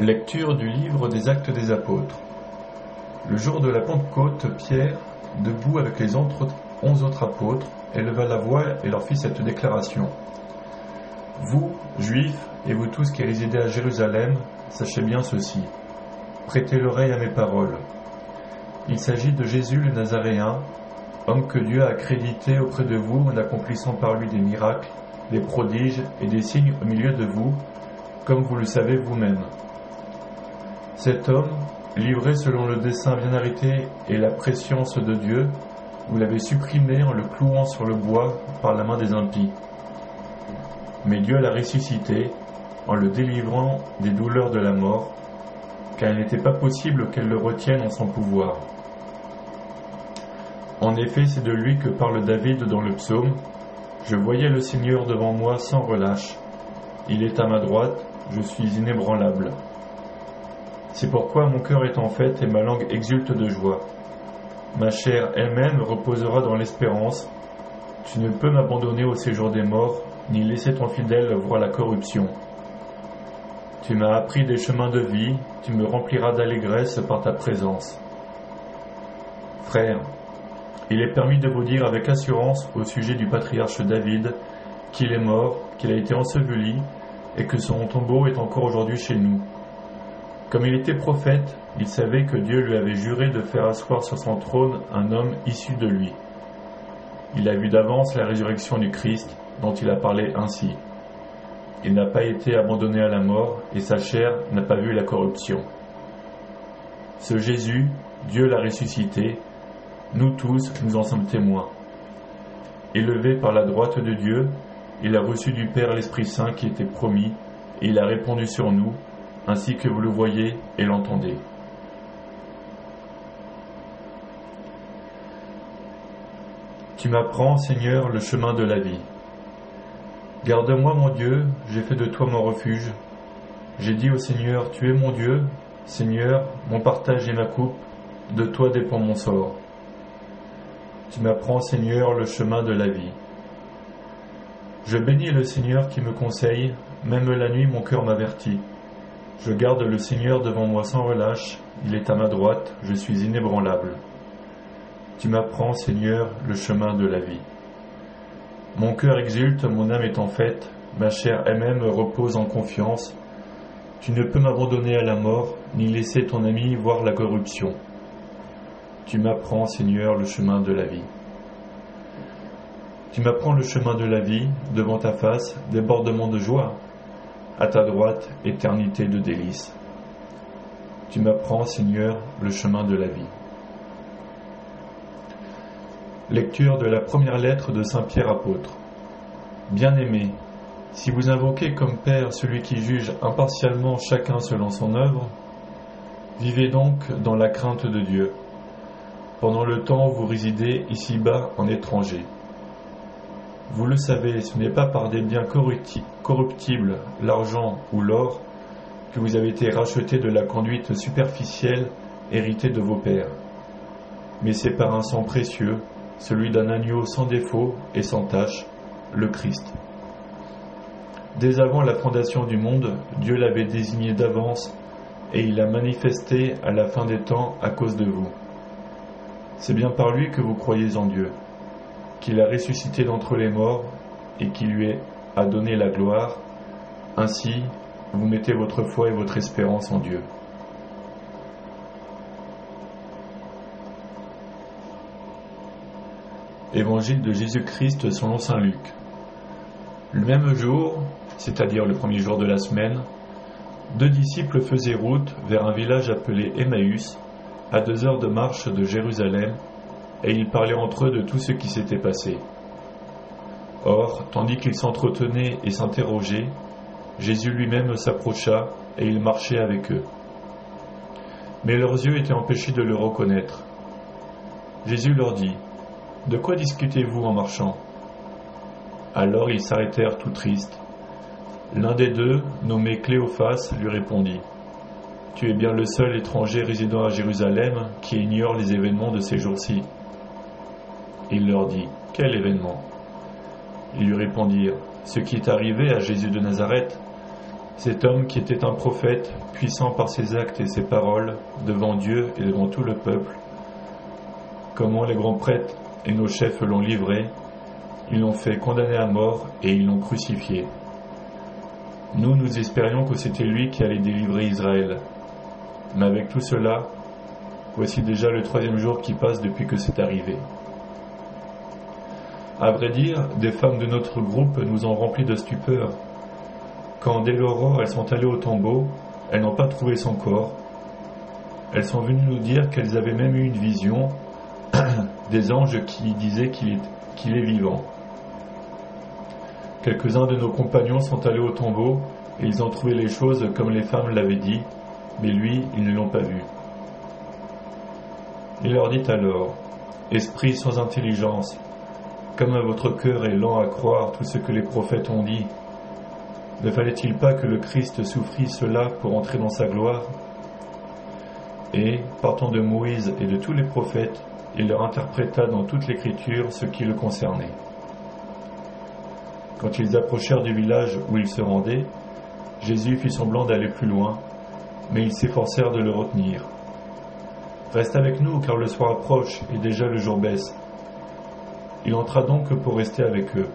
Lecture du livre des Actes des Apôtres. Le jour de la Pentecôte, Pierre, debout avec les onze autres apôtres, éleva la voix et leur fit cette déclaration. Vous, Juifs, et vous tous qui résidez à Jérusalem, sachez bien ceci. Prêtez l'oreille à mes paroles. Il s'agit de Jésus le Nazaréen, homme que Dieu a accrédité auprès de vous en accomplissant par lui des miracles, des prodiges et des signes au milieu de vous, comme vous le savez vous-même. Cet homme, livré selon le dessein bien arrêté et la préscience de Dieu, vous l'avez supprimé en le clouant sur le bois par la main des impies. Mais Dieu l'a ressuscité en le délivrant des douleurs de la mort, car il n'était pas possible qu'elle le retienne en son pouvoir. En effet, c'est de lui que parle David dans le psaume. Je voyais le Seigneur devant moi sans relâche. Il est à ma droite, je suis inébranlable. C'est pourquoi mon cœur est en fête et ma langue exulte de joie. Ma chair elle-même reposera dans l'espérance. Tu ne peux m'abandonner au séjour des morts, ni laisser ton fidèle voir la corruption. Tu m'as appris des chemins de vie, tu me rempliras d'allégresse par ta présence. Frère, il est permis de vous dire avec assurance au sujet du patriarche David qu'il est mort, qu'il a été enseveli et que son tombeau est encore aujourd'hui chez nous. Comme il était prophète, il savait que Dieu lui avait juré de faire asseoir sur son trône un homme issu de lui. Il a vu d'avance la résurrection du Christ dont il a parlé ainsi. Il n'a pas été abandonné à la mort et sa chair n'a pas vu la corruption. Ce Jésus, Dieu l'a ressuscité nous tous, nous en sommes témoins. Élevé par la droite de Dieu, il a reçu du Père l'Esprit Saint qui était promis, et il a répondu sur nous, ainsi que vous le voyez et l'entendez. Tu m'apprends, Seigneur, le chemin de la vie. Garde-moi, mon Dieu, j'ai fait de toi mon refuge. J'ai dit au Seigneur, Tu es mon Dieu, Seigneur, mon partage et ma coupe, de toi dépend mon sort. Tu m'apprends, Seigneur, le chemin de la vie. Je bénis le Seigneur qui me conseille, même la nuit mon cœur m'avertit. Je garde le Seigneur devant moi sans relâche, il est à ma droite, je suis inébranlable. Tu m'apprends, Seigneur, le chemin de la vie. Mon cœur exulte, mon âme est en fête, ma chair elle-même repose en confiance. Tu ne peux m'abandonner à la mort, ni laisser ton ami voir la corruption. Tu m'apprends, Seigneur, le chemin de la vie. Tu m'apprends le chemin de la vie, devant ta face, débordement de joie, à ta droite, éternité de délices. Tu m'apprends, Seigneur, le chemin de la vie. Lecture de la première lettre de Saint Pierre apôtre. Bien-aimés, si vous invoquez comme Père celui qui juge impartialement chacun selon son œuvre, vivez donc dans la crainte de Dieu pendant le temps où vous résidez ici-bas en étranger. Vous le savez, ce n'est pas par des biens corruptibles, l'argent ou l'or, que vous avez été rachetés de la conduite superficielle héritée de vos pères, mais c'est par un sang précieux, celui d'un agneau sans défaut et sans tache, le Christ. Dès avant la fondation du monde, Dieu l'avait désigné d'avance et il l'a manifesté à la fin des temps à cause de vous. C'est bien par lui que vous croyez en Dieu, qu'il a ressuscité d'entre les morts et qui lui a donné la gloire. Ainsi, vous mettez votre foi et votre espérance en Dieu. Évangile de Jésus-Christ selon Saint Luc. Le même jour, c'est-à-dire le premier jour de la semaine, deux disciples faisaient route vers un village appelé Emmaüs, à deux heures de marche de Jérusalem, et ils parlaient entre eux de tout ce qui s'était passé. Or, tandis qu'ils s'entretenaient et s'interrogeaient, Jésus lui-même s'approcha et il marchait avec eux. Mais leurs yeux étaient empêchés de le reconnaître. Jésus leur dit, De quoi discutez-vous en marchant? Alors ils s'arrêtèrent tout tristes. L'un des deux, nommé Cléophas, lui répondit, tu es bien le seul étranger résidant à Jérusalem qui ignore les événements de ces jours-ci. Il leur dit, Quel événement? Ils lui répondirent, Ce qui est arrivé à Jésus de Nazareth, Cet homme qui était un prophète, puissant par ses actes et ses paroles, devant Dieu et devant tout le peuple, comment les grands prêtres et nos chefs l'ont livré, ils l'ont fait condamner à mort et ils l'ont crucifié. Nous, nous espérions que c'était lui qui allait délivrer Israël. Mais avec tout cela, voici déjà le troisième jour qui passe depuis que c'est arrivé. À vrai dire, des femmes de notre groupe nous ont remplis de stupeur. Quand dès l'aurore elles sont allées au tombeau, elles n'ont pas trouvé son corps. Elles sont venues nous dire qu'elles avaient même eu une vision des anges qui disaient qu'il est, vivant. Quelques-uns de nos compagnons sont allés au tombeau et ils ont trouvé les choses comme les femmes l'avaient dit, mais lui, ils ne l'ont pas vu. Il leur dit alors, Esprit sans intelligence, comme votre cœur est lent à croire tout ce que les prophètes ont dit, ne fallait-il pas que le Christ souffrit cela pour entrer dans sa gloire? Et, partant de Moïse et de tous les prophètes, il leur interpréta dans toute l'écriture ce qui le concernait. Quand ils approchèrent du village où ils se rendaient, Jésus fit semblant d'aller plus loin, mais ils s'efforcèrent de le retenir. Reste avec nous, car le soir approche et déjà le jour baisse. Il entra donc pour rester avec eux.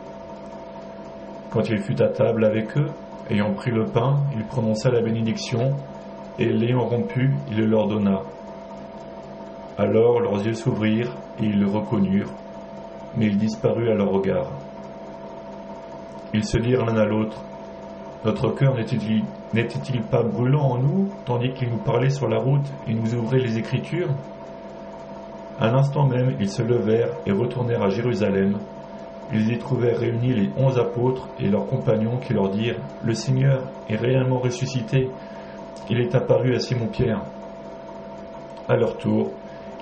Quand il fut à table avec eux, ayant pris le pain, il prononça la bénédiction, et l'ayant rompu, il le leur donna. Alors leurs yeux s'ouvrirent, et ils le reconnurent, mais il disparut à leur regard. Ils se dirent l'un à l'autre, Notre cœur n'était-il pas brûlant en nous, tandis qu'il nous parlait sur la route et nous ouvrait les Écritures? À l'instant même, ils se levèrent et retournèrent à Jérusalem, ils y trouvèrent réunis les onze apôtres et leurs compagnons qui leur dirent Le Seigneur est réellement ressuscité. Il est apparu à Simon-Pierre. À leur tour,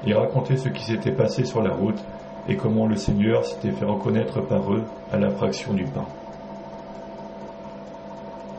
ils racontaient ce qui s'était passé sur la route et comment le Seigneur s'était fait reconnaître par eux à la fraction du pain.